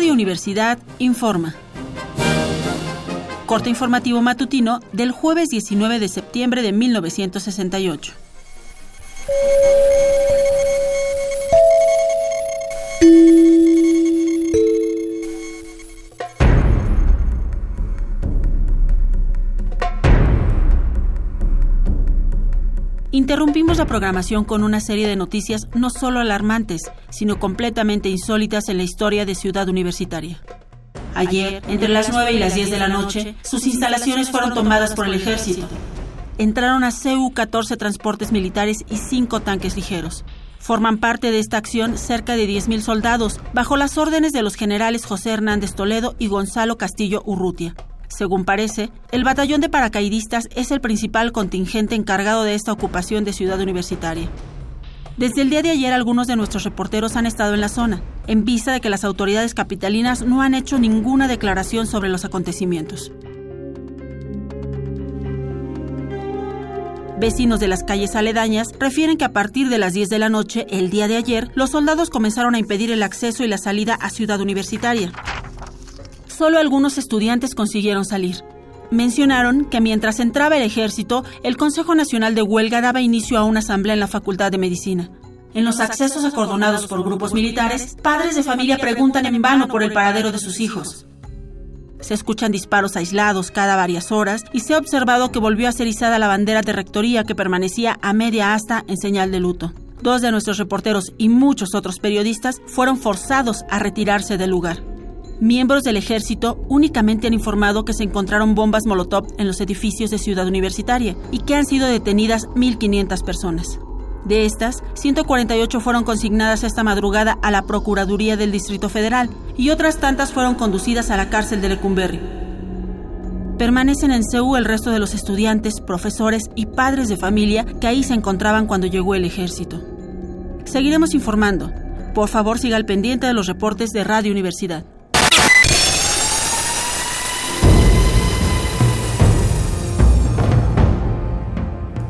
Radio Universidad informa. Corte informativo matutino del jueves 19 de septiembre de 1968. Interrumpimos la programación con una serie de noticias no solo alarmantes, sino completamente insólitas en la historia de Ciudad Universitaria. Ayer, entre las 9 y las 10 de la noche, sus instalaciones fueron tomadas por el ejército. Entraron a CU-14 transportes militares y 5 tanques ligeros. Forman parte de esta acción cerca de 10.000 soldados, bajo las órdenes de los generales José Hernández Toledo y Gonzalo Castillo Urrutia. Según parece, el batallón de paracaidistas es el principal contingente encargado de esta ocupación de Ciudad Universitaria. Desde el día de ayer algunos de nuestros reporteros han estado en la zona, en vista de que las autoridades capitalinas no han hecho ninguna declaración sobre los acontecimientos. Vecinos de las calles aledañas refieren que a partir de las 10 de la noche, el día de ayer, los soldados comenzaron a impedir el acceso y la salida a Ciudad Universitaria solo algunos estudiantes consiguieron salir. Mencionaron que mientras entraba el ejército, el Consejo Nacional de Huelga daba inicio a una asamblea en la Facultad de Medicina. En los accesos acordonados por grupos militares, padres de familia preguntan en vano por el paradero de sus hijos. Se escuchan disparos aislados cada varias horas y se ha observado que volvió a ser izada la bandera de rectoría que permanecía a media asta en señal de luto. Dos de nuestros reporteros y muchos otros periodistas fueron forzados a retirarse del lugar. Miembros del ejército únicamente han informado que se encontraron bombas Molotov en los edificios de Ciudad Universitaria y que han sido detenidas 1.500 personas. De estas, 148 fueron consignadas esta madrugada a la Procuraduría del Distrito Federal y otras tantas fueron conducidas a la cárcel de Lecumberri. Permanecen en CEU el resto de los estudiantes, profesores y padres de familia que ahí se encontraban cuando llegó el ejército. Seguiremos informando. Por favor, siga al pendiente de los reportes de Radio Universidad.